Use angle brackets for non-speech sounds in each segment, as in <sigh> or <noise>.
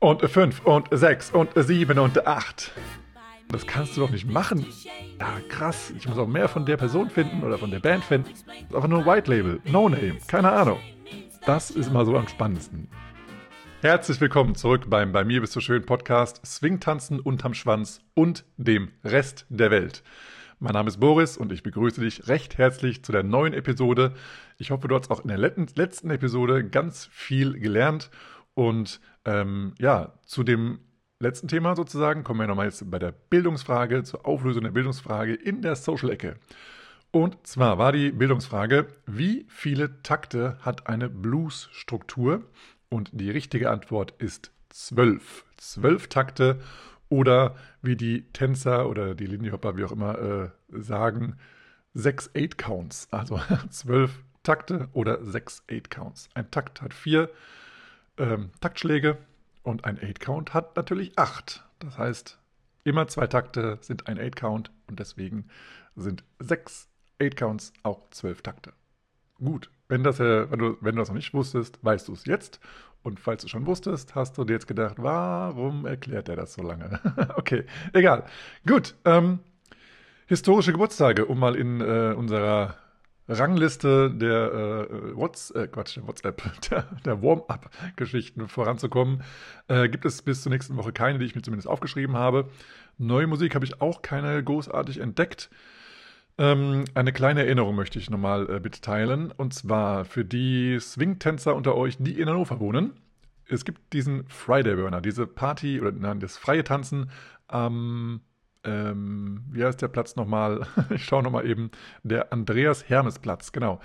Und 5 und 6 und 7 und 8. Das kannst du doch nicht machen. Ja, krass. Ich muss auch mehr von der Person finden oder von der Band finden. Aber nur White Label, No Name, keine Ahnung. Das ist immer so am spannendsten. Herzlich willkommen zurück beim Bei mir bist du schön Podcast Swingtanzen unterm Schwanz und dem Rest der Welt. Mein Name ist Boris und ich begrüße dich recht herzlich zu der neuen Episode. Ich hoffe, du hast auch in der letzten Episode ganz viel gelernt und ähm, ja, zu dem letzten Thema sozusagen kommen wir nochmal jetzt bei der Bildungsfrage, zur Auflösung der Bildungsfrage in der Social-Ecke. Und zwar war die Bildungsfrage, wie viele Takte hat eine Blues-Struktur? Und die richtige Antwort ist zwölf. Zwölf Takte oder wie die Tänzer oder die Lindy Hopper, wie auch immer, äh, sagen, sechs Eight Counts. Also <laughs> zwölf Takte oder sechs Eight Counts. Ein Takt hat vier ähm, Taktschläge und ein Eight Count hat natürlich acht. Das heißt, immer zwei Takte sind ein Eight Count und deswegen sind sechs Eight Counts auch zwölf Takte. Gut, wenn, das, äh, wenn, du, wenn du das noch nicht wusstest, weißt du es jetzt. Und falls du schon wusstest, hast du dir jetzt gedacht, warum erklärt er das so lange? <laughs> okay, egal. Gut, ähm, historische Geburtstage, um mal in äh, unserer Rangliste der äh, What's, äh, Quatsch, WhatsApp, <laughs> der, der Warm-up-Geschichten voranzukommen, äh, gibt es bis zur nächsten Woche keine, die ich mir zumindest aufgeschrieben habe. Neue Musik habe ich auch keine großartig entdeckt. Ähm, eine kleine Erinnerung möchte ich nochmal äh, mitteilen. Und zwar für die Swing-Tänzer unter euch, die in Hannover wohnen. Es gibt diesen Friday Burner, diese Party oder nein, das freie Tanzen am, ähm, wie heißt der Platz nochmal? <laughs> ich schaue nochmal eben. Der Andreas Hermes Platz, genau.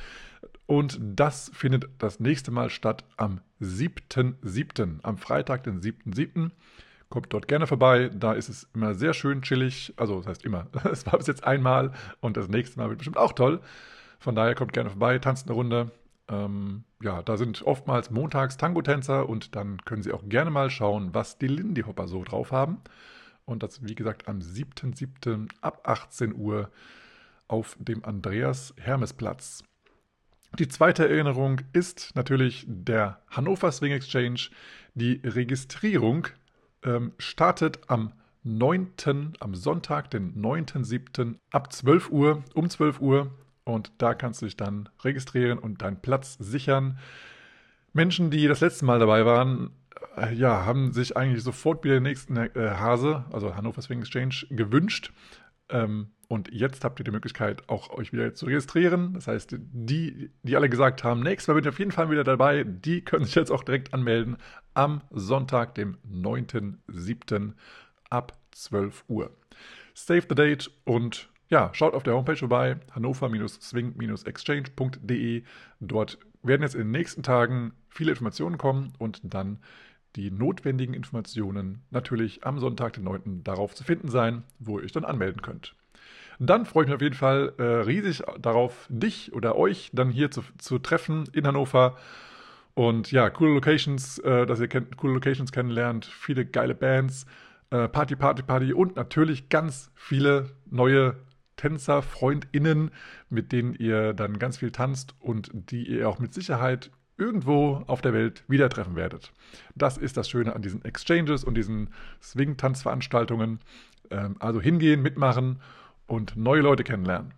Und das findet das nächste Mal statt am 7.7., am Freitag, den 7.7. Kommt dort gerne vorbei. Da ist es immer sehr schön chillig. Also, das heißt immer. <laughs> Es war bis jetzt einmal und das nächste Mal wird bestimmt auch toll. Von daher kommt gerne vorbei, tanzt eine Runde. Ähm, ja, da sind oftmals montags Tango-Tänzer und dann können Sie auch gerne mal schauen, was die Lindy Hopper so drauf haben. Und das, wie gesagt, am 7.7. ab 18 Uhr auf dem Andreas Hermes Platz. Die zweite Erinnerung ist natürlich der Hannover Swing Exchange. Die Registrierung ähm, startet am 9., am Sonntag, den 9.7. ab 12 Uhr, um 12 Uhr. Und da kannst du dich dann registrieren und deinen Platz sichern. Menschen, die das letzte Mal dabei waren, ja, haben sich eigentlich sofort wieder den nächsten äh, Hase, also Hannover Swing Exchange, gewünscht. Ähm, und jetzt habt ihr die Möglichkeit, auch euch wieder zu registrieren. Das heißt, die, die alle gesagt haben, nächstes Mal bin ich auf jeden Fall wieder dabei, die können sich jetzt auch direkt anmelden am Sonntag, dem 9.7. ab 12 Uhr. Save the date und ja, schaut auf der Homepage vorbei, hannover-swing-exchange.de. Dort werden jetzt in den nächsten Tagen viele Informationen kommen und dann die notwendigen Informationen natürlich am Sonntag, den 9. darauf zu finden sein, wo ihr euch dann anmelden könnt. Dann freue ich mich auf jeden Fall äh, riesig darauf, dich oder euch dann hier zu, zu treffen in Hannover. Und ja, coole Locations, äh, dass ihr kennt, coole Locations kennenlernt, viele geile Bands, äh, Party, Party, Party und natürlich ganz viele neue Tänzer, FreundInnen, mit denen ihr dann ganz viel tanzt und die ihr auch mit Sicherheit irgendwo auf der Welt wieder treffen werdet. Das ist das Schöne an diesen Exchanges und diesen Swing-Tanzveranstaltungen. Ähm, also hingehen, mitmachen und neue Leute kennenlernen.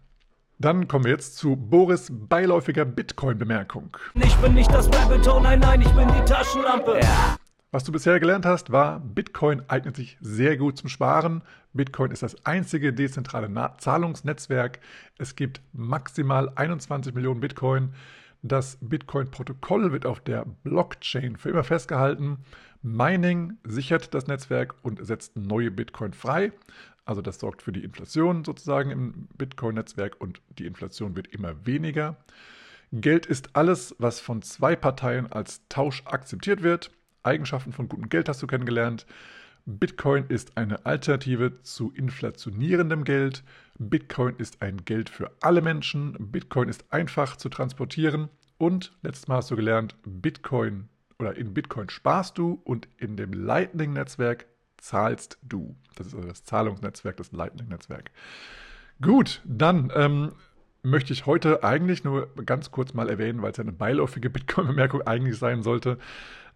Dann kommen wir jetzt zu Boris beiläufiger Bitcoin-Bemerkung. Ich bin nicht das Rabbit nein, nein, ich bin die Taschenlampe. Ja. Was du bisher gelernt hast, war, Bitcoin eignet sich sehr gut zum Sparen. Bitcoin ist das einzige dezentrale Zahlungsnetzwerk. Es gibt maximal 21 Millionen Bitcoin. Das Bitcoin-Protokoll wird auf der Blockchain für immer festgehalten. Mining sichert das Netzwerk und setzt neue Bitcoin frei. Also das sorgt für die Inflation sozusagen im Bitcoin-Netzwerk und die Inflation wird immer weniger. Geld ist alles, was von zwei Parteien als Tausch akzeptiert wird. Eigenschaften von gutem Geld hast du kennengelernt. Bitcoin ist eine Alternative zu inflationierendem Geld. Bitcoin ist ein Geld für alle Menschen. Bitcoin ist einfach zu transportieren. Und letztes Mal hast du gelernt, Bitcoin oder in Bitcoin sparst du und in dem Lightning-Netzwerk zahlst du. Das ist also das Zahlungsnetzwerk, das Lightning-Netzwerk. Gut, dann ähm, möchte ich heute eigentlich nur ganz kurz mal erwähnen, weil es ja eine beiläufige <laughs> Bitcoin-Bemerkung eigentlich sein sollte,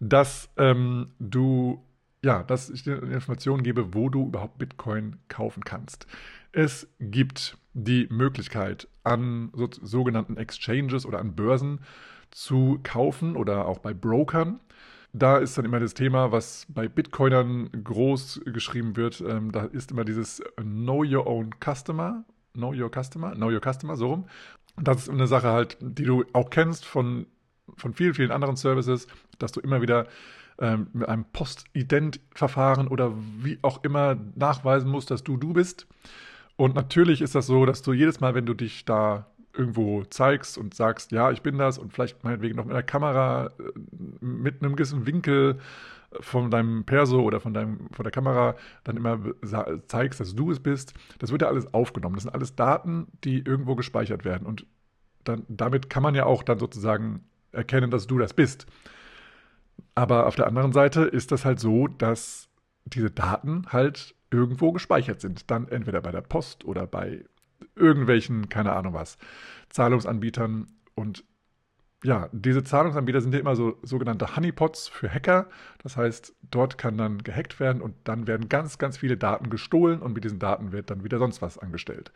dass ähm, du ja, dass ich dir Informationen gebe, wo du überhaupt Bitcoin kaufen kannst. Es gibt die Möglichkeit, an so, sogenannten Exchanges oder an Börsen zu kaufen oder auch bei Brokern. Da ist dann immer das Thema, was bei Bitcoinern groß geschrieben wird. Ähm, da ist immer dieses Know Your Own Customer. Know Your Customer, Know Your Customer, so rum. Das ist eine Sache halt, die du auch kennst von, von vielen, vielen anderen Services, dass du immer wieder ähm, mit einem Postident-Verfahren oder wie auch immer nachweisen musst, dass du du bist. Und natürlich ist das so, dass du jedes Mal, wenn du dich da irgendwo zeigst und sagst, ja, ich bin das und vielleicht meinetwegen noch mit einer Kamera äh, mit einem gewissen Winkel von deinem Perso oder von, deinem, von der Kamera dann immer zeigst, dass du es bist, das wird ja alles aufgenommen. Das sind alles Daten, die irgendwo gespeichert werden. Und dann, damit kann man ja auch dann sozusagen erkennen, dass du das bist. Aber auf der anderen Seite ist das halt so, dass diese Daten halt irgendwo gespeichert sind. Dann entweder bei der Post oder bei irgendwelchen, keine Ahnung was, Zahlungsanbietern. Und ja, diese Zahlungsanbieter sind ja immer so sogenannte Honeypots für Hacker. Das heißt, dort kann dann gehackt werden und dann werden ganz, ganz viele Daten gestohlen und mit diesen Daten wird dann wieder sonst was angestellt.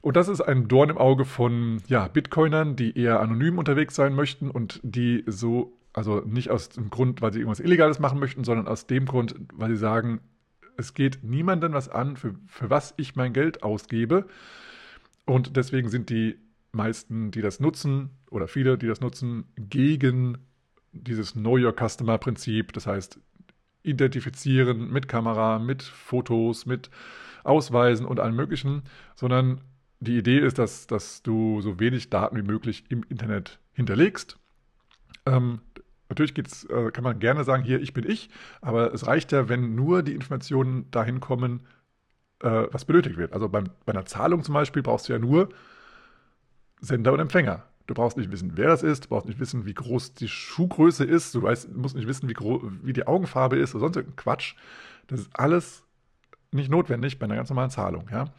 Und das ist ein Dorn im Auge von ja, Bitcoinern, die eher anonym unterwegs sein möchten und die so, also nicht aus dem Grund, weil sie irgendwas Illegales machen möchten, sondern aus dem Grund, weil sie sagen, es geht niemandem was an, für, für was ich mein Geld ausgebe. Und deswegen sind die meisten, die das nutzen, oder viele, die das nutzen, gegen dieses Know Your Customer Prinzip. Das heißt, identifizieren mit Kamera, mit Fotos, mit Ausweisen und allem Möglichen, sondern die Idee ist, dass, dass du so wenig Daten wie möglich im Internet hinterlegst. Ähm, Natürlich geht's, äh, kann man gerne sagen, hier, ich bin ich, aber es reicht ja, wenn nur die Informationen dahin kommen, äh, was benötigt wird. Also beim, bei einer Zahlung zum Beispiel brauchst du ja nur Sender und Empfänger. Du brauchst nicht wissen, wer das ist, du brauchst nicht wissen, wie groß die Schuhgröße ist, du weißt, musst nicht wissen, wie, wie die Augenfarbe ist oder sonst irgendein Quatsch. Das ist alles nicht notwendig bei einer ganz normalen Zahlung. Ja,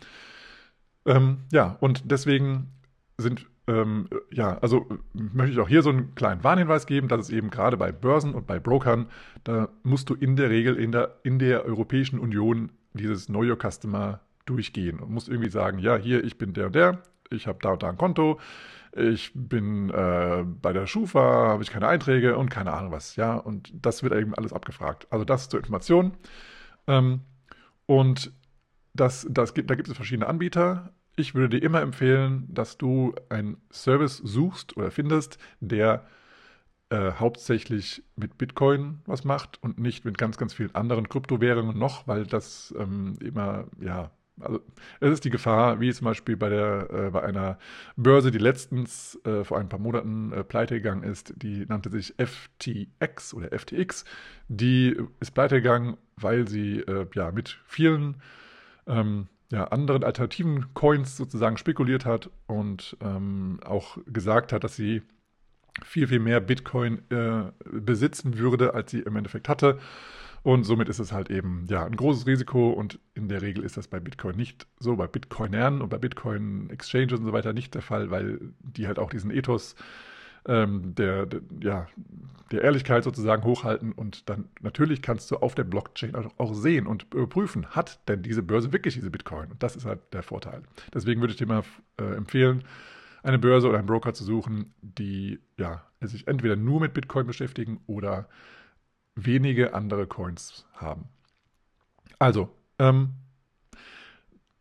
ähm, ja und deswegen sind ähm, ja, also möchte ich auch hier so einen kleinen Warnhinweis geben, dass es eben gerade bei Börsen und bei Brokern, da musst du in der Regel in der, in der Europäischen Union dieses Know Your Customer durchgehen und musst irgendwie sagen, ja, hier, ich bin der und der, ich habe da und da ein Konto, ich bin äh, bei der Schufa, habe ich keine Einträge und keine Ahnung was, ja, und das wird eben alles abgefragt. Also das zur Information. Ähm, und das, das gibt, da gibt es verschiedene Anbieter. Ich würde dir immer empfehlen, dass du einen Service suchst oder findest, der äh, hauptsächlich mit Bitcoin was macht und nicht mit ganz, ganz vielen anderen Kryptowährungen noch, weil das ähm, immer, ja, also es ist die Gefahr, wie zum Beispiel bei, der, äh, bei einer Börse, die letztens äh, vor ein paar Monaten äh, pleite gegangen ist, die nannte sich FTX oder FTX. Die ist pleite gegangen, weil sie äh, ja mit vielen ähm, ja, anderen alternativen Coins sozusagen spekuliert hat und ähm, auch gesagt hat, dass sie viel, viel mehr Bitcoin äh, besitzen würde, als sie im Endeffekt hatte. Und somit ist es halt eben ja ein großes Risiko und in der Regel ist das bei Bitcoin nicht so, bei Bitcoinern und bei Bitcoin Exchanges und so weiter nicht der Fall, weil die halt auch diesen Ethos ähm, der, der, ja, der Ehrlichkeit sozusagen hochhalten und dann natürlich kannst du auf der Blockchain auch, auch sehen und überprüfen, hat denn diese Börse wirklich diese Bitcoin? Und das ist halt der Vorteil. Deswegen würde ich dir mal äh, empfehlen, eine Börse oder einen Broker zu suchen, die ja, sich entweder nur mit Bitcoin beschäftigen oder wenige andere Coins haben. Also, ähm,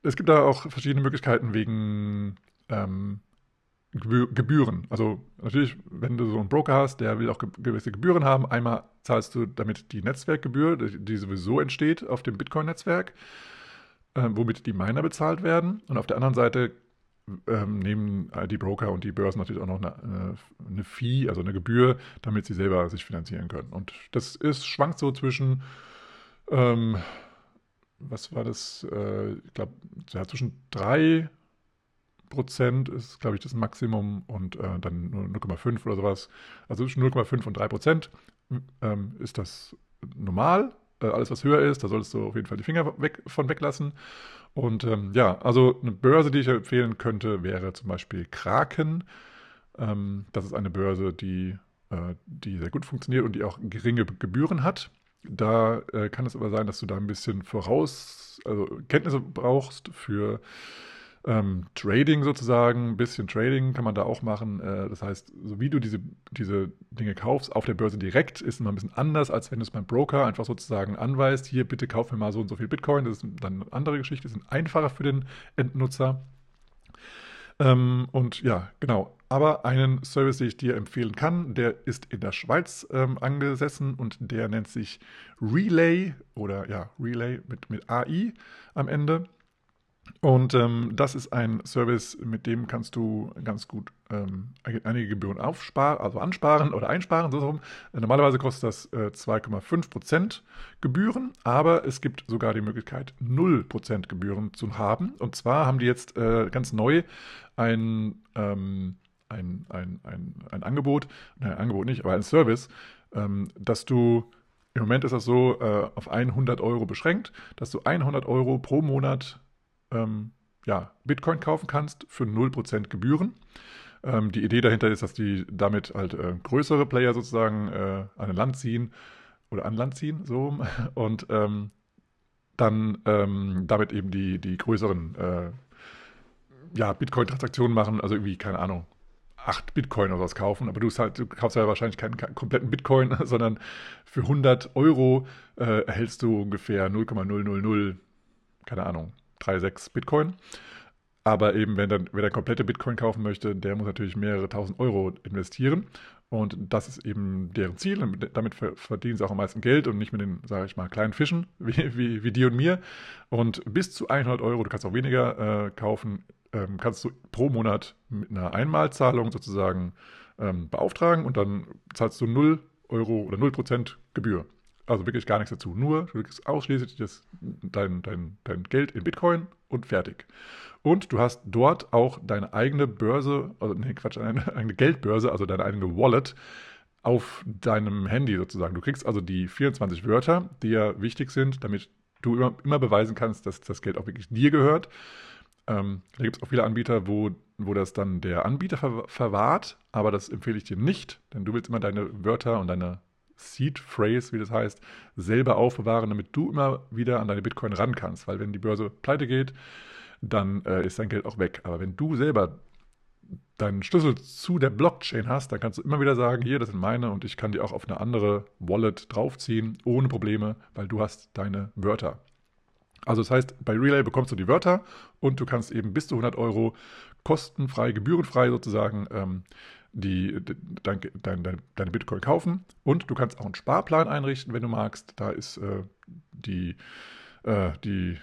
es gibt da auch verschiedene Möglichkeiten wegen ähm, Gebühren. Also natürlich, wenn du so einen Broker hast, der will auch gewisse Gebühren haben. Einmal zahlst du damit die Netzwerkgebühr, die sowieso entsteht auf dem Bitcoin-Netzwerk, äh, womit die Miner bezahlt werden. Und auf der anderen Seite ähm, nehmen die Broker und die Börsen natürlich auch noch eine, eine, Fee, also eine Gebühr, damit sie selber sich finanzieren können. Und das ist, schwankt so zwischen, ähm, was war das, äh, ich glaube, ja, zwischen drei Prozent ist, glaube ich, das Maximum und äh, dann nur 0,5 oder sowas. Also zwischen 0,5 und 3 Prozent ähm, ist das normal. Äh, alles, was höher ist, da solltest du auf jeden Fall die Finger weg, von weglassen. Und ähm, ja, also eine Börse, die ich empfehlen könnte, wäre zum Beispiel Kraken. Ähm, das ist eine Börse, die, äh, die sehr gut funktioniert und die auch geringe Gebühren hat. Da äh, kann es aber sein, dass du da ein bisschen voraus, also Kenntnisse brauchst für ähm, Trading sozusagen, ein bisschen Trading kann man da auch machen. Äh, das heißt, so wie du diese, diese Dinge kaufst auf der Börse direkt, ist immer ein bisschen anders, als wenn du es beim Broker einfach sozusagen anweist, hier bitte kauf mir mal so und so viel Bitcoin. Das ist dann eine andere Geschichte, das ist einfacher für den Endnutzer. Ähm, und ja, genau. Aber einen Service, den ich dir empfehlen kann, der ist in der Schweiz ähm, angesessen und der nennt sich Relay oder ja, Relay mit, mit AI am Ende. Und ähm, das ist ein Service, mit dem kannst du ganz gut ähm, einige Gebühren aufsparen, also ansparen oder einsparen. So rum. Normalerweise kostet das äh, 2,5% Gebühren, aber es gibt sogar die Möglichkeit, 0% Gebühren zu haben. Und zwar haben die jetzt äh, ganz neu ein, ähm, ein, ein, ein, ein Angebot, nein, ein Angebot nicht, aber ein Service, ähm, dass du im Moment ist das so äh, auf 100 Euro beschränkt, dass du 100 Euro pro Monat ähm, ja, Bitcoin kaufen kannst für 0% Gebühren. Ähm, die Idee dahinter ist, dass die damit halt äh, größere Player sozusagen äh, an Land ziehen oder an Land ziehen, so <laughs> und ähm, dann ähm, damit eben die, die größeren äh, ja, Bitcoin-Transaktionen machen, also irgendwie, keine Ahnung, 8 Bitcoin oder was kaufen, aber du, halt, du kaufst ja wahrscheinlich keinen, keinen, kompletten Bitcoin, <laughs> sondern für 100 Euro äh, erhältst du ungefähr 0,000, keine Ahnung, 3,6 Bitcoin. Aber eben, wenn dann, wer der komplette Bitcoin kaufen möchte, der muss natürlich mehrere tausend Euro investieren. Und das ist eben deren Ziel. Und damit verdienen sie auch am meisten Geld und nicht mit den, sage ich mal, kleinen Fischen <laughs> wie, wie, wie dir und mir. Und bis zu 100 Euro, du kannst auch weniger äh, kaufen, ähm, kannst du pro Monat mit einer Einmalzahlung sozusagen ähm, beauftragen und dann zahlst du 0 Euro oder 0 Prozent Gebühr. Also wirklich gar nichts dazu. Nur, du kriegst ausschließlich das, dein, dein, dein Geld in Bitcoin und fertig. Und du hast dort auch deine eigene Börse, also nee, Quatsch, deine <laughs> eigene Geldbörse, also deine eigene Wallet auf deinem Handy sozusagen. Du kriegst also die 24 Wörter, die ja wichtig sind, damit du immer, immer beweisen kannst, dass das Geld auch wirklich dir gehört. Ähm, da gibt es auch viele Anbieter, wo, wo das dann der Anbieter ver verwahrt, aber das empfehle ich dir nicht, denn du willst immer deine Wörter und deine Seed Phrase, wie das heißt, selber aufbewahren, damit du immer wieder an deine Bitcoin ran kannst. Weil wenn die Börse pleite geht, dann äh, ist dein Geld auch weg. Aber wenn du selber deinen Schlüssel zu der Blockchain hast, dann kannst du immer wieder sagen, hier, das sind meine und ich kann die auch auf eine andere Wallet draufziehen, ohne Probleme, weil du hast deine Wörter. Also das heißt, bei Relay bekommst du die Wörter und du kannst eben bis zu 100 Euro kostenfrei, gebührenfrei sozusagen ähm, die, dein, dein, dein, deine Bitcoin kaufen. Und du kannst auch einen Sparplan einrichten, wenn du magst. Da ist äh, die, äh, die,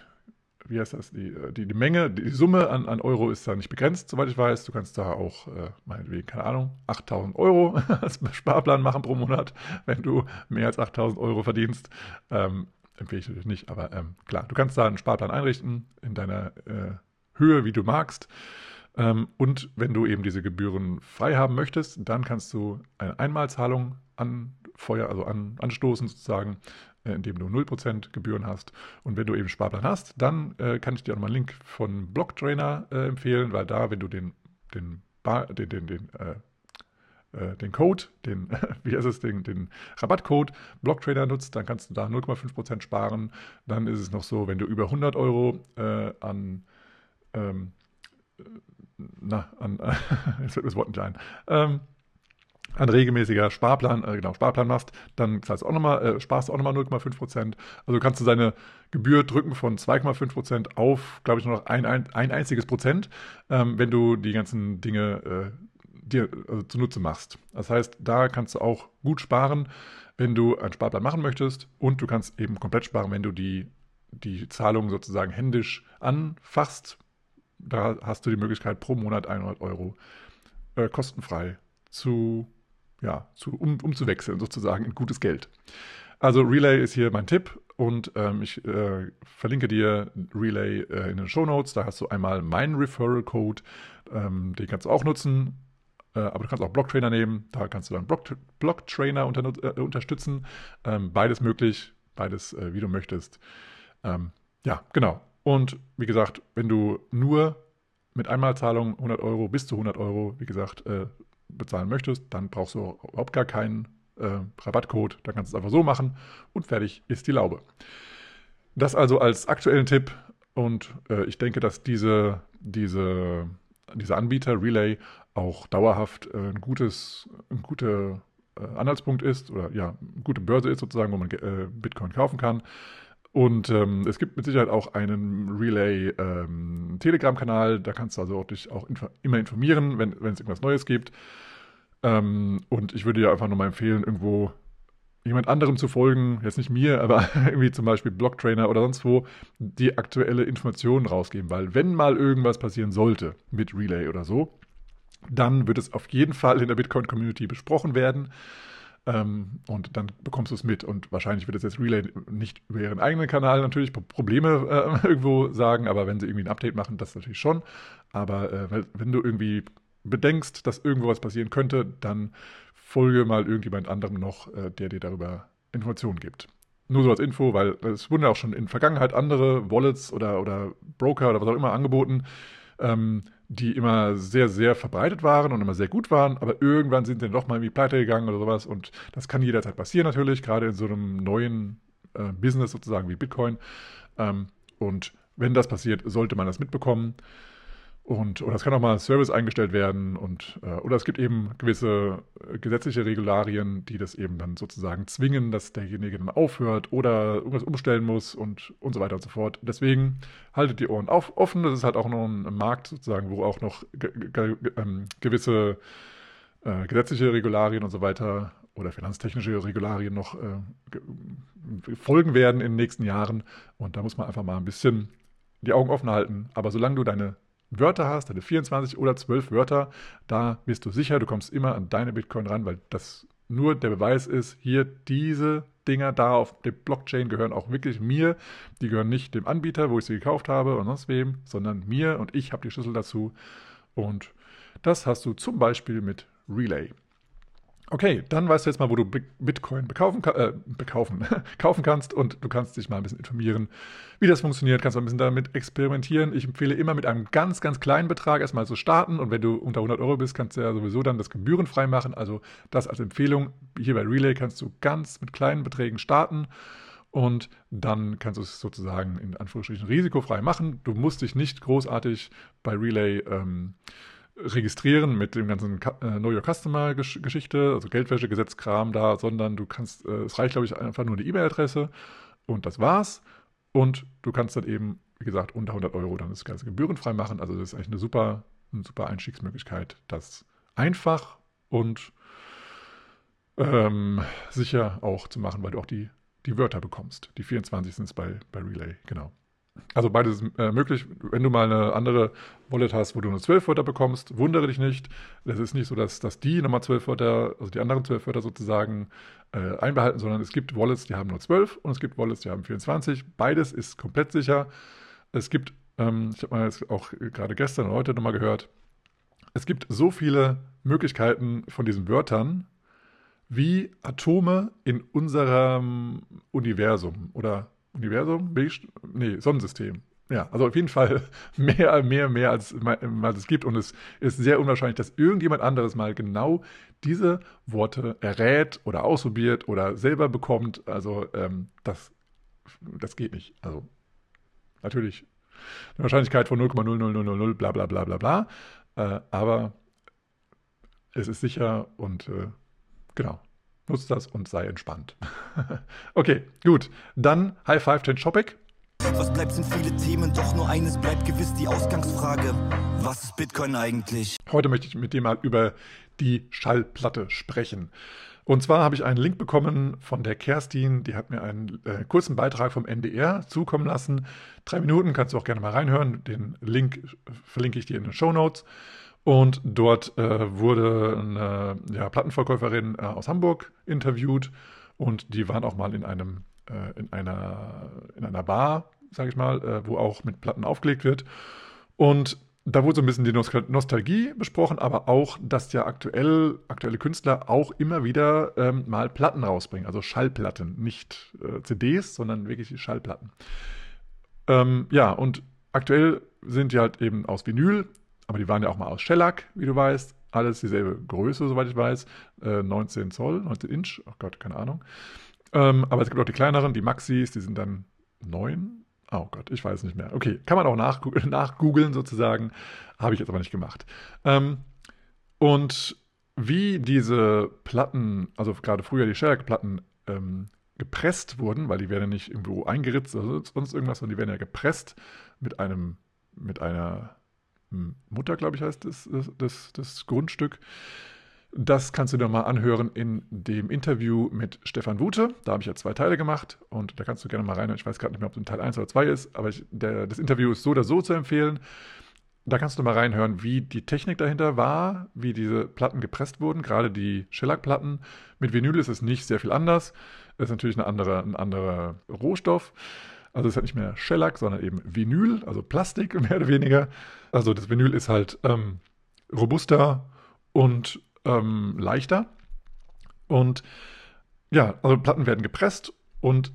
wie heißt das, die, äh, die, die Menge, die Summe an, an Euro ist da nicht begrenzt, soweit ich weiß. Du kannst da auch, äh, meinetwegen, keine Ahnung, 8000 Euro <laughs> als Sparplan machen pro Monat, wenn du mehr als 8000 Euro verdienst. Ähm, empfehle ich natürlich nicht, aber ähm, klar, du kannst da einen Sparplan einrichten in deiner äh, Höhe, wie du magst. Ähm, und wenn du eben diese Gebühren frei haben möchtest, dann kannst du eine Einmalzahlung anfeuern, also an, anstoßen sozusagen, äh, indem du 0% Gebühren hast. Und wenn du eben Sparplan hast, dann äh, kann ich dir auch nochmal einen Link von Blocktrainer äh, empfehlen, weil da, wenn du den, den, Bar, den, den, den äh, äh, den Code, den, <laughs> wie heißt es, den, den Rabattcode Blocktrader nutzt, dann kannst du da 0,5% sparen. Dann ist es noch so, wenn du über 100 Euro äh, an ähm, na, an, <laughs> jetzt mir das Wort nicht ein, ähm, ein regelmäßiger Sparplan, äh, genau, Sparplan machst, dann zahlst auch noch äh, sparst auch nochmal 0,5%. Also kannst du seine Gebühr drücken von 2,5% auf, glaube ich, nur noch ein, ein, ein einziges Prozent, ähm, wenn du die ganzen Dinge äh, dir also zunutze machst. Das heißt, da kannst du auch gut sparen, wenn du einen Sparplan machen möchtest und du kannst eben komplett sparen, wenn du die, die Zahlung sozusagen händisch anfasst da hast du die Möglichkeit, pro Monat 100 Euro äh, kostenfrei zu, ja, zu, um, umzuwechseln, sozusagen in gutes Geld. Also Relay ist hier mein Tipp und ähm, ich äh, verlinke dir Relay äh, in den Show Notes. Da hast du einmal meinen Referral Code, ähm, den kannst du auch nutzen. Äh, aber du kannst auch Blocktrainer nehmen, da kannst du dann Block, Blocktrainer unter, äh, unterstützen. Ähm, beides möglich, beides äh, wie du möchtest. Ähm, ja, genau. Und wie gesagt, wenn du nur mit Einmalzahlung 100 Euro bis zu 100 Euro, wie gesagt, äh, bezahlen möchtest, dann brauchst du überhaupt gar keinen äh, Rabattcode, dann kannst du es einfach so machen und fertig ist die Laube. Das also als aktuellen Tipp und äh, ich denke, dass diese, diese, dieser Anbieter Relay auch dauerhaft äh, ein gutes, ein guter äh, Anhaltspunkt ist oder ja, eine gute Börse ist sozusagen, wo man äh, Bitcoin kaufen kann. Und ähm, es gibt mit Sicherheit auch einen Relay ähm, da kannst du also dich auch inf immer informieren, wenn, wenn es irgendwas Neues gibt. Ähm, und ich würde dir einfach nur mal empfehlen, irgendwo jemand anderem zu folgen, jetzt nicht mir, aber <laughs> irgendwie zum Beispiel Blocktrainer oder sonst wo, die aktuelle Informationen rausgeben. Weil wenn mal irgendwas passieren sollte mit Relay oder so, dann wird es auf jeden Fall in der Bitcoin-Community besprochen werden. Ähm, und dann bekommst du es mit. Und wahrscheinlich wird es jetzt Relay nicht über ihren eigenen Kanal natürlich Probleme äh, <laughs> irgendwo sagen, aber wenn sie irgendwie ein Update machen, das natürlich schon. Aber äh, wenn du irgendwie bedenkst, dass irgendwo was passieren könnte, dann folge mal irgendjemand anderem noch, äh, der dir darüber Informationen gibt. Nur so als Info, weil es wurden ja auch schon in Vergangenheit andere Wallets oder, oder Broker oder was auch immer angeboten, ähm, die immer sehr, sehr verbreitet waren und immer sehr gut waren, aber irgendwann sind sie dann doch mal irgendwie pleite gegangen oder sowas und das kann jederzeit passieren natürlich, gerade in so einem neuen äh, Business sozusagen wie Bitcoin. Ähm, und wenn das passiert, sollte man das mitbekommen. Und, oder es kann auch mal ein Service eingestellt werden und äh, oder es gibt eben gewisse äh, gesetzliche Regularien, die das eben dann sozusagen zwingen, dass derjenige dann aufhört oder irgendwas umstellen muss und, und so weiter und so fort. Deswegen haltet die Ohren auf, offen. Das ist halt auch noch ein Markt sozusagen, wo auch noch ge ge ähm, gewisse äh, gesetzliche Regularien und so weiter oder finanztechnische Regularien noch äh, folgen werden in den nächsten Jahren. Und da muss man einfach mal ein bisschen die Augen offen halten. Aber solange du deine Wörter hast, deine 24 oder 12 Wörter, da bist du sicher, du kommst immer an deine Bitcoin ran, weil das nur der Beweis ist, hier diese Dinger da auf der Blockchain gehören auch wirklich mir. Die gehören nicht dem Anbieter, wo ich sie gekauft habe und sonst wem, sondern mir und ich habe die Schlüssel dazu. Und das hast du zum Beispiel mit Relay. Okay, dann weißt du jetzt mal, wo du Bitcoin bekaufen, äh, bekaufen, <laughs> kaufen kannst und du kannst dich mal ein bisschen informieren, wie das funktioniert, kannst mal ein bisschen damit experimentieren. Ich empfehle immer mit einem ganz, ganz kleinen Betrag erstmal zu starten und wenn du unter 100 Euro bist, kannst du ja sowieso dann das gebührenfrei machen. Also das als Empfehlung. Hier bei Relay kannst du ganz mit kleinen Beträgen starten und dann kannst du es sozusagen in Anführungsstrichen risikofrei machen. Du musst dich nicht großartig bei Relay ähm, registrieren mit dem ganzen äh, Know Your Customer Geschichte, also Geldwäschegesetzkram da, sondern du kannst, äh, es reicht glaube ich einfach nur eine E-Mail-Adresse und das war's. Und du kannst dann eben, wie gesagt, unter 100 Euro dann das Ganze gebührenfrei machen. Also das ist eigentlich eine super, eine super Einstiegsmöglichkeit, das einfach und ähm, sicher auch zu machen, weil du auch die, die Wörter bekommst. Die 24 sind es bei, bei Relay, genau. Also beides ist äh, möglich. Wenn du mal eine andere Wallet hast, wo du nur 12 Wörter bekommst, wundere dich nicht. Es ist nicht so, dass, dass die nochmal 12 Wörter, also die anderen 12 Wörter sozusagen äh, einbehalten, sondern es gibt Wallets, die haben nur 12 und es gibt Wallets, die haben 24. Beides ist komplett sicher. Es gibt, ähm, ich habe mal jetzt auch gerade gestern und heute nochmal gehört, es gibt so viele Möglichkeiten von diesen Wörtern, wie Atome in unserem Universum oder Universum? Nee, Sonnensystem. Ja, also auf jeden Fall <laughs> mehr, mehr, mehr als, als es gibt. Und es ist sehr unwahrscheinlich, dass irgendjemand anderes mal genau diese Worte errät oder ausprobiert oder selber bekommt. Also ähm, das, das geht nicht. Also natürlich eine Wahrscheinlichkeit von 0,00000 bla bla bla bla bla. Äh, aber es ist sicher und äh, genau. Nutz das und sei entspannt. <laughs> okay, gut. Dann High Five Change Topic. Was bleibt sind viele Themen, doch nur eines bleibt gewiss die Ausgangsfrage. Was ist Bitcoin eigentlich? Heute möchte ich mit dir mal über die Schallplatte sprechen. Und zwar habe ich einen Link bekommen von der Kerstin, die hat mir einen äh, kurzen Beitrag vom NDR zukommen lassen. Drei Minuten, kannst du auch gerne mal reinhören. Den Link verlinke ich dir in den Show Notes. Und dort äh, wurde eine ja, Plattenverkäuferin äh, aus Hamburg interviewt und die waren auch mal in einem äh, in einer in einer Bar, sage ich mal, äh, wo auch mit Platten aufgelegt wird. Und da wurde so ein bisschen die Nostalgie besprochen, aber auch, dass ja aktuell, aktuelle Künstler auch immer wieder ähm, mal Platten rausbringen, also Schallplatten, nicht äh, CDs, sondern wirklich Schallplatten. Ähm, ja, und aktuell sind die halt eben aus Vinyl aber die waren ja auch mal aus Shellac, wie du weißt. alles dieselbe Größe, soweit ich weiß. Äh, 19 Zoll, 19 Inch, oh Gott, keine Ahnung. Ähm, aber es gibt auch die kleineren, die Maxis, die sind dann 9. Oh Gott, ich weiß nicht mehr. Okay, kann man auch nachgoogeln, <laughs> nachgoogeln sozusagen. Habe ich jetzt aber nicht gemacht. Ähm, und wie diese Platten, also gerade früher die Shellac-Platten, ähm, gepresst wurden, weil die werden ja nicht irgendwo eingeritzt oder sonst irgendwas, sondern die werden ja gepresst mit einem, mit einer Mutter, glaube ich, heißt das, das, das Grundstück. Das kannst du dir mal anhören in dem Interview mit Stefan Wute. Da habe ich ja zwei Teile gemacht und da kannst du gerne mal rein. Ich weiß gerade nicht mehr, ob es in Teil 1 oder 2 ist, aber ich, der, das Interview ist so oder so zu empfehlen. Da kannst du mal reinhören, wie die Technik dahinter war, wie diese Platten gepresst wurden, gerade die Shellac-Platten. Mit Vinyl ist es nicht sehr viel anders. Es ist natürlich eine andere, ein anderer Rohstoff. Also es ist halt nicht mehr Shellac, sondern eben Vinyl, also Plastik <laughs> mehr oder weniger. Also das Vinyl ist halt ähm, robuster und ähm, leichter. Und ja, also Platten werden gepresst und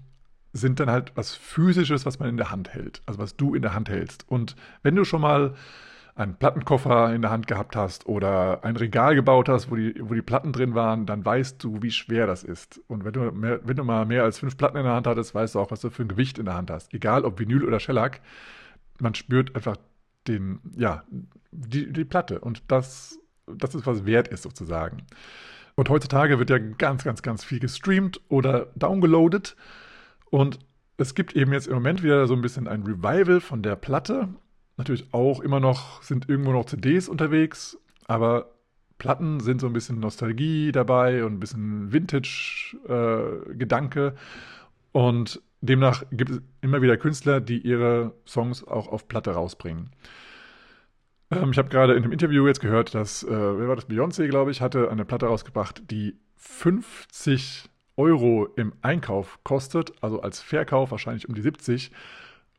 sind dann halt was Physisches, was man in der Hand hält. Also was du in der Hand hältst. Und wenn du schon mal einen Plattenkoffer in der Hand gehabt hast oder ein Regal gebaut hast, wo die, wo die Platten drin waren, dann weißt du, wie schwer das ist. Und wenn du, mehr, wenn du mal mehr als fünf Platten in der Hand hattest, weißt du auch, was du für ein Gewicht in der Hand hast. Egal ob Vinyl oder Shellac, man spürt einfach den, ja, die, die Platte. Und das, das ist, was wert ist sozusagen. Und heutzutage wird ja ganz, ganz, ganz viel gestreamt oder downgeloadet. Und es gibt eben jetzt im Moment wieder so ein bisschen ein Revival von der Platte. Natürlich auch immer noch, sind irgendwo noch CDs unterwegs, aber Platten sind so ein bisschen Nostalgie dabei und ein bisschen Vintage-Gedanke. Äh, und demnach gibt es immer wieder Künstler, die ihre Songs auch auf Platte rausbringen. Ähm, ich habe gerade in dem Interview jetzt gehört, dass, äh, wer war das? Beyoncé, glaube ich, hatte eine Platte rausgebracht, die 50 Euro im Einkauf kostet, also als Verkauf wahrscheinlich um die 70.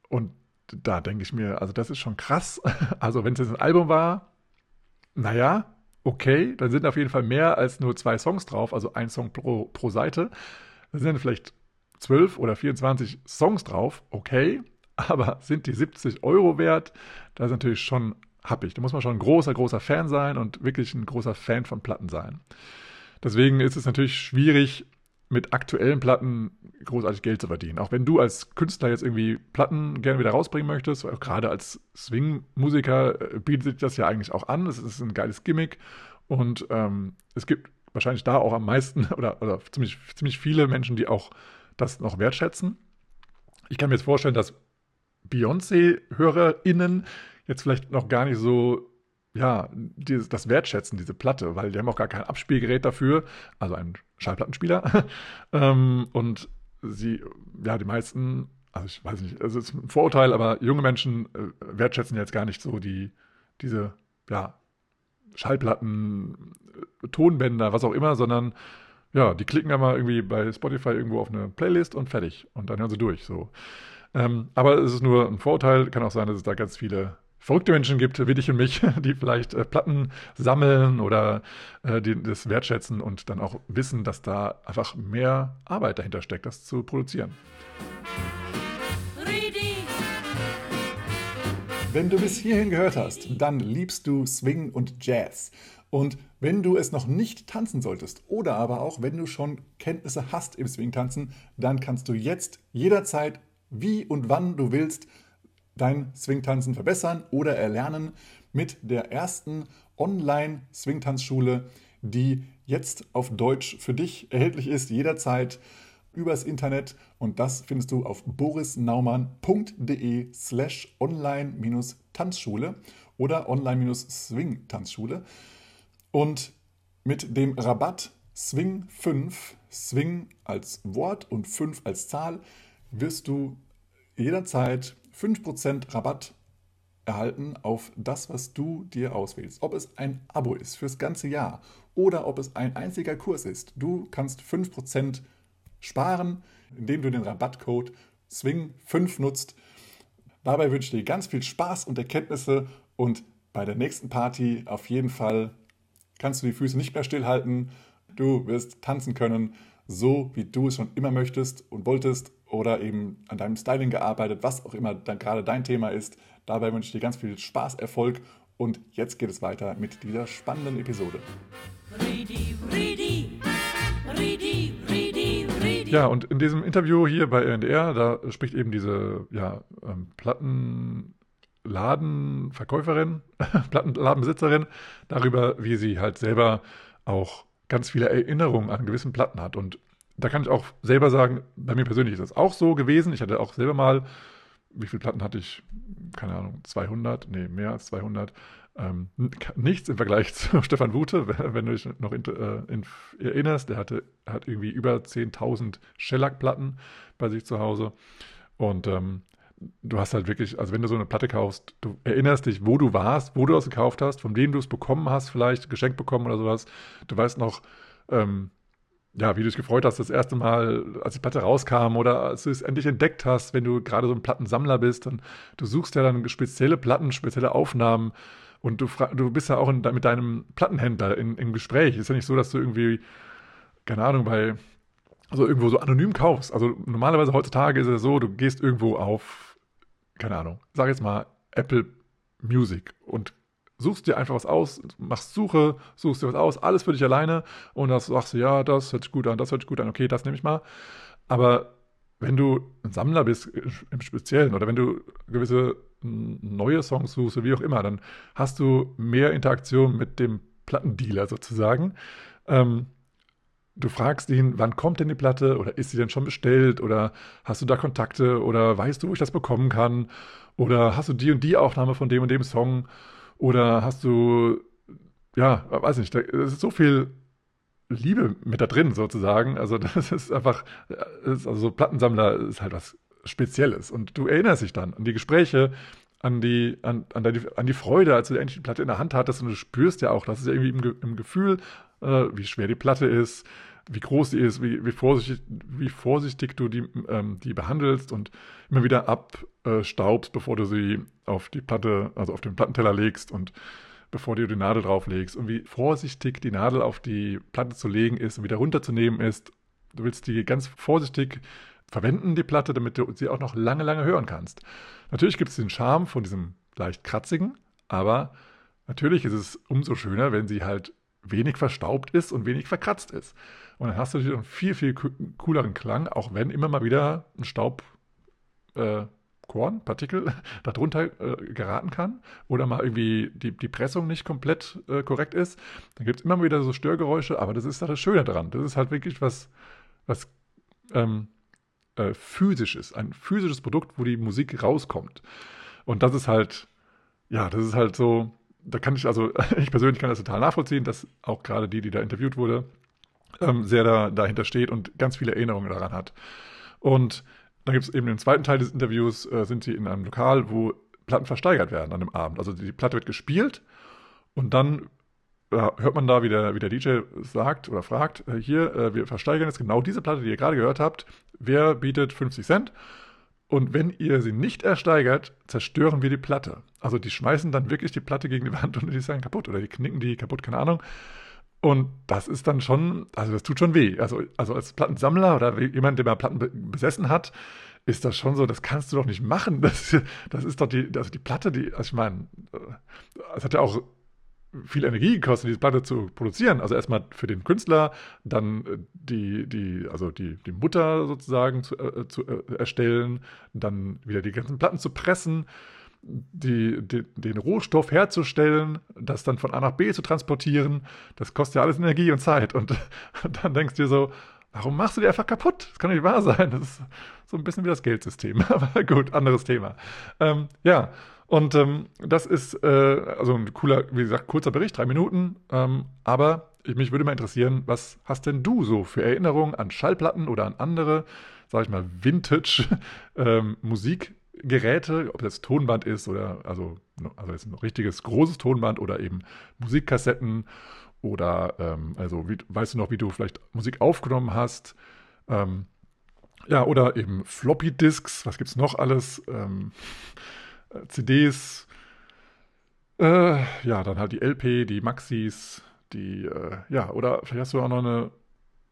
Und da denke ich mir, also das ist schon krass. <laughs> Also wenn es jetzt ein Album war, naja, okay, dann sind auf jeden Fall mehr als nur zwei Songs drauf, also ein Song pro, pro Seite. Da sind dann vielleicht 12 oder 24 Songs drauf, okay, <laughs> aber sind die 70 Euro wert? Das ist natürlich schon happig. Da muss man schon ein großer, großer Fan sein und wirklich ein großer Fan von Platten sein. Deswegen ist es natürlich schwierig, mit aktuellen Platten großartig Geld zu verdienen. Auch wenn du als Künstler jetzt irgendwie Platten gerne wieder rausbringen möchtest, auch gerade als Swing-Musiker äh, bietet sich das ja eigentlich auch an. Es ist ein geiles Gimmick und ähm, es gibt wahrscheinlich da auch am meisten <laughs> oder, oder ziemlich, ziemlich viele Menschen, die auch das noch wertschätzen. Ich kann mir jetzt vorstellen, dass Beyoncé-HörerInnen jetzt vielleicht noch gar nicht so ja, dieses, das Wertschätzen, diese Platte, weil die haben auch gar kein Abspielgerät dafür, also ein Schallplattenspieler. <laughs> ähm, und sie, ja, die meisten, also ich weiß nicht, es ist ein Vorurteil, aber junge Menschen äh, wertschätzen jetzt gar nicht so die, diese, ja, Schallplatten, äh, Tonbänder, was auch immer, sondern ja, die klicken einmal irgendwie bei Spotify irgendwo auf eine Playlist und fertig. Und dann hören sie durch. So. Ähm, aber es ist nur ein Vorurteil. Kann auch sein, dass es da ganz viele verrückte Menschen gibt, wie dich und mich, <laughs> die vielleicht äh, Platten sammeln oder äh, die, das wertschätzen und dann auch wissen, dass da einfach mehr Arbeit dahinter steckt, das zu produzieren. Wenn du bis hierhin gehört hast, dann liebst du Swing und Jazz. Und wenn du es noch nicht tanzen solltest oder aber auch wenn du schon Kenntnisse hast im Swing-Tanzen, dann kannst du jetzt jederzeit, wie und wann du willst, dein Swingtanzen verbessern oder erlernen mit der ersten Online-Swingtanzschule, die jetzt auf Deutsch für dich erhältlich ist, jederzeit übers Internet. Und das findest du auf borisnaumann.de slash online-tanzschule oder online-swing-tanzschule. Und mit dem Rabatt Swing 5, Swing als Wort und 5 als Zahl, wirst du jederzeit 5% Rabatt erhalten auf das, was du dir auswählst. Ob es ein Abo ist fürs ganze Jahr oder ob es ein einziger Kurs ist. Du kannst 5% sparen, indem du den Rabattcode SWING5 nutzt. Dabei wünsche ich dir ganz viel Spaß und Erkenntnisse und bei der nächsten Party auf jeden Fall kannst du die Füße nicht mehr stillhalten. Du wirst tanzen können, so wie du es schon immer möchtest und wolltest oder eben an deinem Styling gearbeitet, was auch immer dann gerade dein Thema ist. Dabei wünsche ich dir ganz viel Spaß, Erfolg Und jetzt geht es weiter mit dieser spannenden Episode. Ja, und in diesem Interview hier bei NDR, da spricht eben diese ja, ähm, Plattenladenverkäuferin, <laughs> Plattenladenbesitzerin darüber, wie sie halt selber auch ganz viele Erinnerungen an gewissen Platten hat. Und da kann ich auch selber sagen, bei mir persönlich ist das auch so gewesen. Ich hatte auch selber mal, wie viele Platten hatte ich? Keine Ahnung, 200? Nee, mehr als 200. Ähm, nichts im Vergleich <laughs> zu Stefan Wute, wenn du dich noch in, äh, in, erinnerst. Der hatte, hat irgendwie über 10.000 Shellac-Platten bei sich zu Hause. Und ähm, du hast halt wirklich, also wenn du so eine Platte kaufst, du erinnerst dich, wo du warst, wo du das gekauft hast, von wem du es bekommen hast, vielleicht geschenkt bekommen oder sowas. Du weißt noch, ähm, ja, wie du dich gefreut hast, das erste Mal, als die Platte rauskam oder als du es endlich entdeckt hast, wenn du gerade so ein Plattensammler bist, dann du suchst ja dann spezielle Platten, spezielle Aufnahmen und du, du bist ja auch in, mit deinem Plattenhändler in, im Gespräch. Ist ja nicht so, dass du irgendwie, keine Ahnung, bei, also irgendwo so anonym kaufst. Also normalerweise heutzutage ist es so, du gehst irgendwo auf, keine Ahnung, sag jetzt mal Apple Music und suchst dir einfach was aus, machst Suche, suchst dir was aus, alles für dich alleine und dann sagst du, ja, das hört sich gut an, das hört sich gut an, okay, das nehme ich mal. Aber wenn du ein Sammler bist im Speziellen oder wenn du gewisse neue Songs suchst, wie auch immer, dann hast du mehr Interaktion mit dem Plattendealer sozusagen. Ähm, du fragst ihn, wann kommt denn die Platte oder ist sie denn schon bestellt oder hast du da Kontakte oder weißt du, wo ich das bekommen kann oder hast du die und die Aufnahme von dem und dem Song oder hast du, ja, weiß nicht, da ist so viel Liebe mit da drin sozusagen. Also <laughs> das ist einfach, ist also so Plattensammler ist halt was Spezielles. Und du erinnerst dich dann an die Gespräche, an die, an, an, die, an die Freude, als du endlich die Platte in der Hand hattest und du spürst ja auch, das ist ja irgendwie im, im Gefühl, äh, wie schwer die Platte ist, wie groß sie ist, wie, wie, vorsichtig, wie vorsichtig du die, ähm, die behandelst und immer wieder abstaubst, bevor du sie auf die Platte, also auf den Plattenteller legst und bevor du die Nadel drauflegst und wie vorsichtig die Nadel auf die Platte zu legen ist und wieder runterzunehmen ist. Du willst die ganz vorsichtig verwenden, die Platte, damit du sie auch noch lange, lange hören kannst. Natürlich gibt es den Charme von diesem leicht kratzigen, aber natürlich ist es umso schöner, wenn sie halt wenig verstaubt ist und wenig verkratzt ist. Und dann hast du einen viel, viel cooleren Klang, auch wenn immer mal wieder ein Staub, äh, Partikel <laughs> darunter äh, geraten kann oder mal irgendwie die, die Pressung nicht komplett äh, korrekt ist. Dann gibt es immer wieder so Störgeräusche, aber das ist das Schöne daran. Das ist halt wirklich was, was ähm, äh, physisch ist, ein physisches Produkt, wo die Musik rauskommt. Und das ist halt, ja, das ist halt so, da kann ich, also <laughs> ich persönlich kann das total nachvollziehen, dass auch gerade die, die da interviewt wurde, ähm, sehr da, dahinter steht und ganz viele Erinnerungen daran hat. Und dann gibt es eben den zweiten Teil des Interviews, äh, sind sie in einem Lokal, wo Platten versteigert werden an dem Abend. Also die Platte wird gespielt und dann äh, hört man da, wie der, wie der DJ sagt oder fragt, äh, hier, äh, wir versteigern jetzt genau diese Platte, die ihr gerade gehört habt. Wer bietet 50 Cent? Und wenn ihr sie nicht ersteigert, zerstören wir die Platte. Also die schmeißen dann wirklich die Platte gegen die Wand und die dann kaputt oder die knicken die kaputt, keine Ahnung. Und das ist dann schon, also das tut schon weh. Also, also als Plattensammler oder jemand, der mal Platten besessen hat, ist das schon so, das kannst du doch nicht machen. <laughs> Das, das ist doch die, also die Platte, die, also ich meine, äh, es hat ja auch viel Energie gekostet, diese Platte zu produzieren. Also erstmal für den Künstler, dann äh, die, die, also die, die Mutter sozusagen zu, äh, zu äh, erstellen, dann wieder die ganzen Platten zu pressen die, die, den Rohstoff herzustellen, das dann von A nach B zu transportieren, das kostet ja alles Energie und Zeit. Und, <laughs> dann denkst du dir so, warum machst du die einfach kaputt? Das kann nicht wahr sein. Das ist so ein bisschen wie das Geldsystem. <laughs> Aber gut, anderes Thema. Ähm, ja, und ähm, das ist äh, also ein cooler, wie gesagt, kurzer Bericht, drei Minuten. Ähm, aber mich würde mal interessieren, was hast denn du so für Erinnerungen an Schallplatten oder an andere, sag ich mal, Vintage-Musik? <laughs> Geräte, ob das Tonband ist oder also, also jetzt ein richtiges großes Tonband oder eben Musikkassetten oder ähm, also wie, weißt du noch, wie du vielleicht Musik aufgenommen hast. Ähm, ja, oder eben Floppy Disks, was gibt es noch alles? Ähm, äh, CDs, äh, ja, dann halt die LP, die Maxis, die, äh, ja, oder vielleicht hast du auch noch eine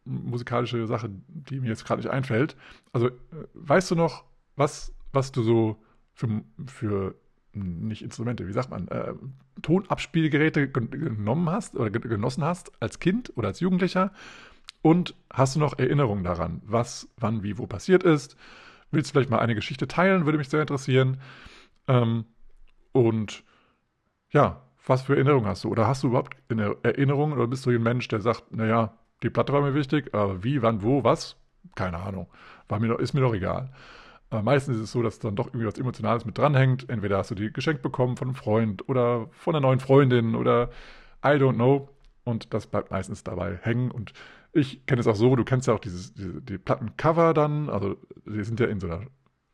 musikalische Sache, die mir jetzt gerade nicht einfällt. Also, äh, weißt du noch, was was du so für, für nicht Instrumente, wie sagt man, äh, Tonabspielgeräte genommen hast oder genossen hast als Kind oder als Jugendlicher und hast du noch Erinnerungen daran, was, wann, wie, wo passiert ist? Willst du vielleicht mal eine Geschichte teilen? Würde mich sehr interessieren. Ähm, und ja, was für Erinnerungen hast du? Oder hast du überhaupt eine Erinnerung oder bist du ein Mensch, der sagt, naja, die Platte war mir wichtig, aber wie, wann, wo, was? Keine Ahnung. War mir, ist mir doch egal. Aber meistens ist es so, dass dann doch irgendwie was Emotionales mit dranhängt. Entweder hast du die geschenkt bekommen von einem Freund oder von einer neuen Freundin oder I don't know. Und das bleibt meistens dabei hängen. Und ich kenne es auch so, du kennst ja auch dieses, diese, die Plattencover dann, also die sind ja in so einer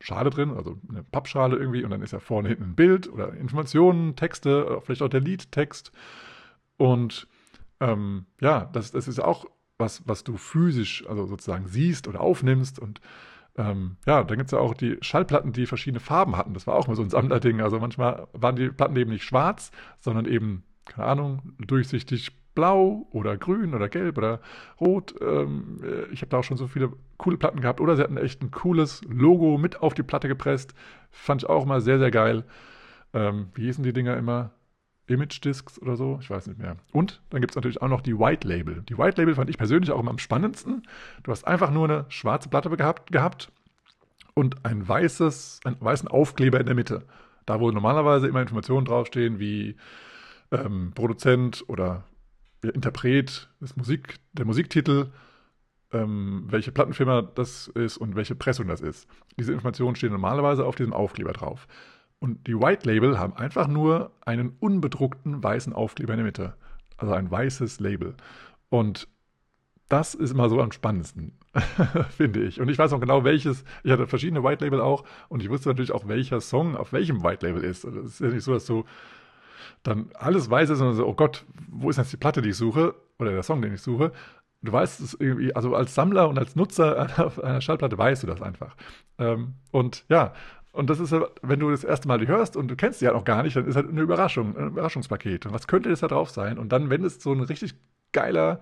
Schale drin, also eine Pappschale irgendwie, und dann ist ja vorne hinten ein Bild oder Informationen, Texte, vielleicht auch der Liedtext. Und ähm, ja, das, das ist auch was, was du physisch, also sozusagen siehst oder aufnimmst. Und ähm, ja, dann gibt es ja auch die Schallplatten, die verschiedene Farben hatten. Das war auch mal so ein Sammlerding. Also manchmal waren die Platten eben nicht schwarz, sondern eben, keine Ahnung, durchsichtig blau oder grün oder gelb oder rot. Ähm, ich habe da auch schon so viele coole Platten gehabt. Oder sie hatten echt ein cooles Logo mit auf die Platte gepresst. Fand ich auch mal sehr, sehr geil. Ähm, wie hießen die Dinger immer? Image Discs oder so, ich weiß nicht mehr. Und dann gibt es natürlich auch noch die White Label. Die White Label fand ich persönlich auch immer am spannendsten. Du hast einfach nur eine schwarze Platte gehabt, gehabt und ein weißes, einen weißen Aufkleber in der Mitte. Da, wo normalerweise immer Informationen draufstehen, wie ähm, Produzent oder Interpret, das Musik, der Musiktitel, ähm, welche Plattenfirma das ist und welche Pressung das ist. Diese Informationen stehen normalerweise auf diesem Aufkleber drauf. Und die White Label haben einfach nur einen unbedruckten weißen Aufkleber in der Mitte. Also ein weißes Label. Und das ist immer so am spannendsten, <laughs> finde ich. Und ich weiß auch genau, welches. Ich hatte verschiedene White Label auch und ich wusste natürlich auch, welcher Song auf welchem White Label ist. Es ist ja nicht so, dass du dann alles weiß ist und so, oh Gott, wo ist jetzt die Platte, die ich suche? Oder der Song, den ich suche? Du weißt es irgendwie, also als Sammler und als Nutzer einer, <laughs> einer Schallplatte weißt du das einfach. Ähm, und ja, und das ist, wenn du das erste Mal die hörst und du kennst sie ja halt noch gar nicht, dann ist halt eine Überraschung, ein Überraschungspaket. Und was könnte das da drauf sein? Und dann, wenn es so ein richtig geiler,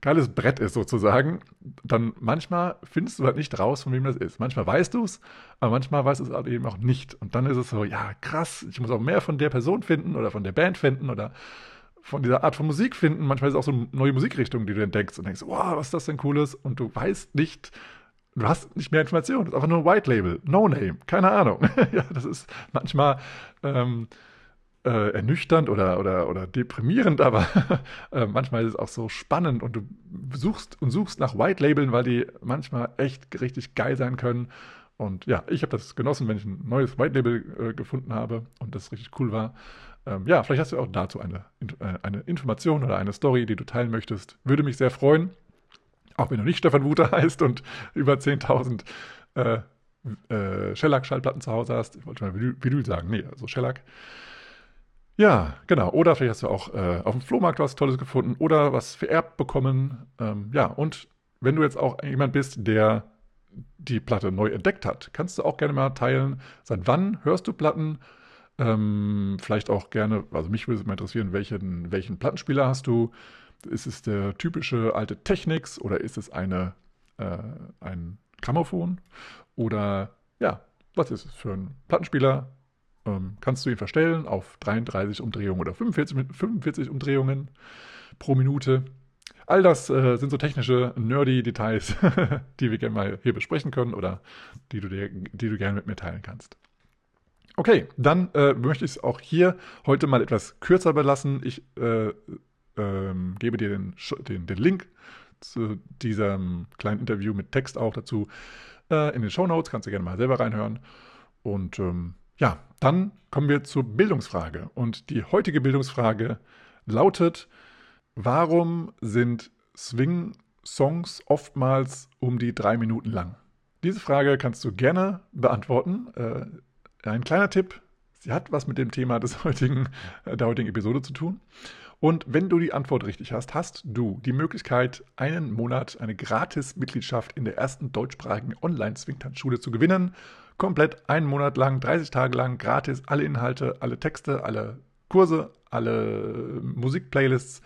geiles Brett ist sozusagen, dann manchmal findest du halt nicht raus, von wem das ist. Manchmal weißt du es, aber manchmal weißt du es halt eben auch nicht. Und dann ist es so, ja, krass, ich muss auch mehr von der Person finden oder von der Band finden oder von dieser Art von Musik finden. Manchmal ist es auch so neue Musikrichtungen, die du entdeckst und denkst, wow, was ist das denn Cooles? Und du weißt nicht, du hast nicht mehr Informationen. Das ist einfach nur White Label, No Name, keine Ahnung. <laughs> ja, das ist manchmal ähm, äh, ernüchternd oder, oder, oder deprimierend, aber <laughs> äh, manchmal ist es auch so spannend und du suchst und suchst nach White Labeln, weil die manchmal echt richtig geil sein können. Und ja, ich habe das genossen, wenn ich ein neues White Label äh, gefunden habe und das richtig cool war. Ähm, ja, vielleicht hast du auch dazu eine, äh, eine Information oder eine Story, die du teilen möchtest. Würde mich sehr freuen auch wenn du nicht Stefan Wuter heißt und über 10.000 äh, äh, Shellac-Schallplatten zu Hause hast. Ich wollte mal Vinyl sagen. Nee, also Shellac. Ja, genau. Oder vielleicht hast du auch äh, auf dem Flohmarkt was Tolles gefunden oder was vererbt bekommen. Ähm, ja, und wenn du jetzt auch jemand bist, der die Platte neu entdeckt hat, kannst du auch gerne mal teilen, seit wann hörst du Platten? Ähm, vielleicht auch gerne, also mich würde es mal interessieren, welchen, welchen Plattenspieler hast du? Ist es der typische alte Technics oder ist es eine, äh, ein Grammophon? Oder ja, was ist es für ein Plattenspieler? Ähm, kannst du ihn verstellen auf 33 Umdrehungen oder 45, 45 Umdrehungen pro Minute? All das äh, sind so technische, nerdy Details, <laughs> die wir gerne mal hier besprechen können oder die du, dir, die du gerne mit mir teilen kannst. Okay, dann äh, möchte ich es auch hier heute mal etwas kürzer belassen. Ich äh, ähm, gebe dir den, den, den, Link zu diesem kleinen Interview mit Text auch dazu äh, in den Show Notes. Kannst du gerne mal selber reinhören. Und ähm, ja, dann kommen wir zur Bildungsfrage. Und die heutige Bildungsfrage lautet: Warum sind Swing-Songs oftmals um die drei Minuten lang? Diese Frage kannst du gerne beantworten. Äh, ein kleiner Tipp: Sie hat was mit dem Thema des heutigen, der heutigen Episode zu tun. Und wenn du die Antwort richtig hast, hast du die Möglichkeit, einen Monat eine Gratis-Mitgliedschaft in der ersten deutschsprachigen Online-Swingtanzschule zu gewinnen. Komplett einen Monat lang, 30 Tage lang, gratis, alle Inhalte, alle Texte, alle Kurse, alle Musikplaylists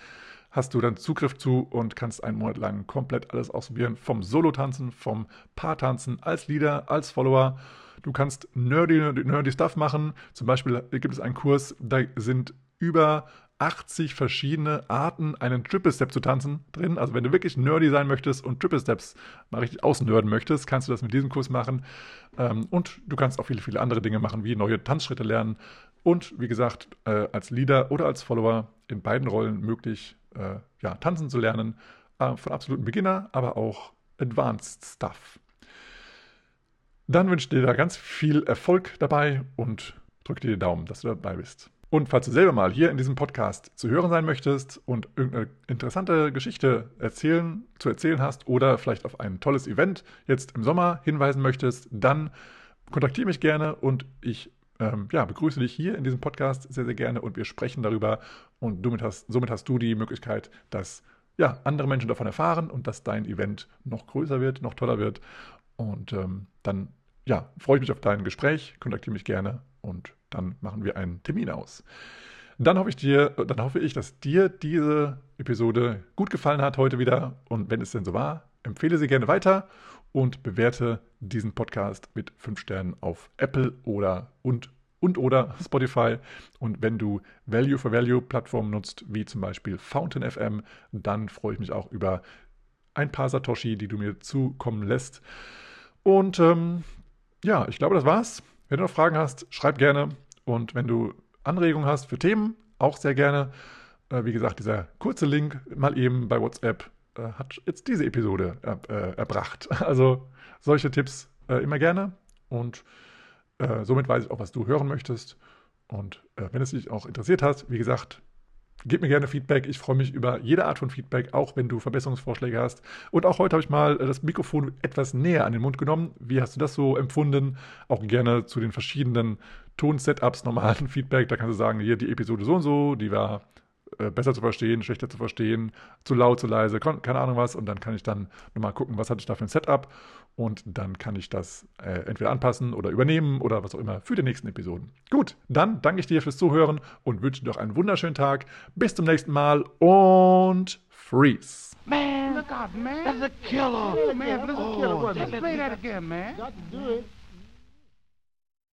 hast du dann Zugriff zu und kannst einen Monat lang komplett alles ausprobieren. Vom Solo-Tanzen, vom Paar-Tanzen, als Leader, als Follower. Du kannst nerdy, nerdy Stuff machen. Zum Beispiel gibt es einen Kurs, da sind über 80 verschiedene Arten, einen Triple Step zu tanzen drin. Also wenn du wirklich nerdy sein möchtest und Triple Steps mal richtig ausnörden möchtest, kannst du das mit diesem Kurs machen. Ähm, und du kannst auch viele, viele andere Dinge machen, wie neue Tanzschritte lernen. Und wie gesagt, äh, als Leader oder als Follower in beiden Rollen möglich, äh, ja, tanzen zu lernen. Äh, von absoluten Beginner, aber auch Advanced Stuff. Dann wünsche ich dir da ganz viel Erfolg dabei und drücke dir die Daumen, dass du dabei bist. Und falls du selber mal hier in diesem Podcast zu hören sein möchtest und irgendeine interessante Geschichte erzählen, zu erzählen hast oder vielleicht auf ein tolles Event jetzt im Sommer hinweisen möchtest, dann kontaktiere mich gerne und ich ähm, ja, begrüße dich hier in diesem Podcast sehr, sehr gerne und wir sprechen darüber und somit hast, somit hast du die Möglichkeit, dass ja, andere Menschen davon erfahren und dass dein Event noch größer wird, noch toller wird. Und ähm, dann ja, freue ich mich auf dein Gespräch, kontaktiere mich gerne und dann machen wir einen Termin aus. Dann hoffe ich dir, dann hoffe ich, dass dir diese Episode gut gefallen hat heute wieder. Und wenn es denn so war, empfehle sie gerne weiter und bewerte diesen Podcast mit 5 Sternen auf Apple oder und, und oder <laughs> Spotify. Und wenn du Value for Value Plattformen nutzt, wie zum Beispiel Fountain FM, dann freue ich mich auch über ein paar Satoshi, die du mir zukommen lässt. Und ähm, ja, ich glaube, das war's. Wenn du noch Fragen hast, schreib gerne. Und wenn du Anregungen hast für Themen, auch sehr gerne. Äh, wie gesagt, dieser kurze Link mal eben bei WhatsApp äh, hat jetzt diese Episode äh, erbracht. <laughs> Also solche Tipps äh, immer gerne. Und äh, somit weiß ich auch, was du hören möchtest. Und äh, wenn es dich auch interessiert hast, wie gesagt, Gib mir gerne Feedback. Ich freue mich über jede Art von Feedback, auch wenn du Verbesserungsvorschläge hast. Und auch heute habe ich mal das Mikrofon etwas näher an den Mund genommen. Wie hast du das so empfunden? Auch gerne zu den verschiedenen Ton-Setups normalen Feedback. Da kannst du sagen, hier die Episode so und so, die war äh, besser zu verstehen, schlechter zu verstehen, zu laut, zu leise, keine Ahnung was. Und dann kann ich dann nochmal gucken, was hatte ich da für ein Setup. Und dann kann ich das äh, entweder anpassen oder übernehmen oder was auch immer für die nächsten Episoden. Gut, dann danke ich dir fürs Zuhören und wünsche dir noch einen wunderschönen Tag. Bis zum nächsten Mal und freeze. Man, look out, man. That's a killer. Oh, man, that's a killer. Oh, just play that again, man. Got to do it.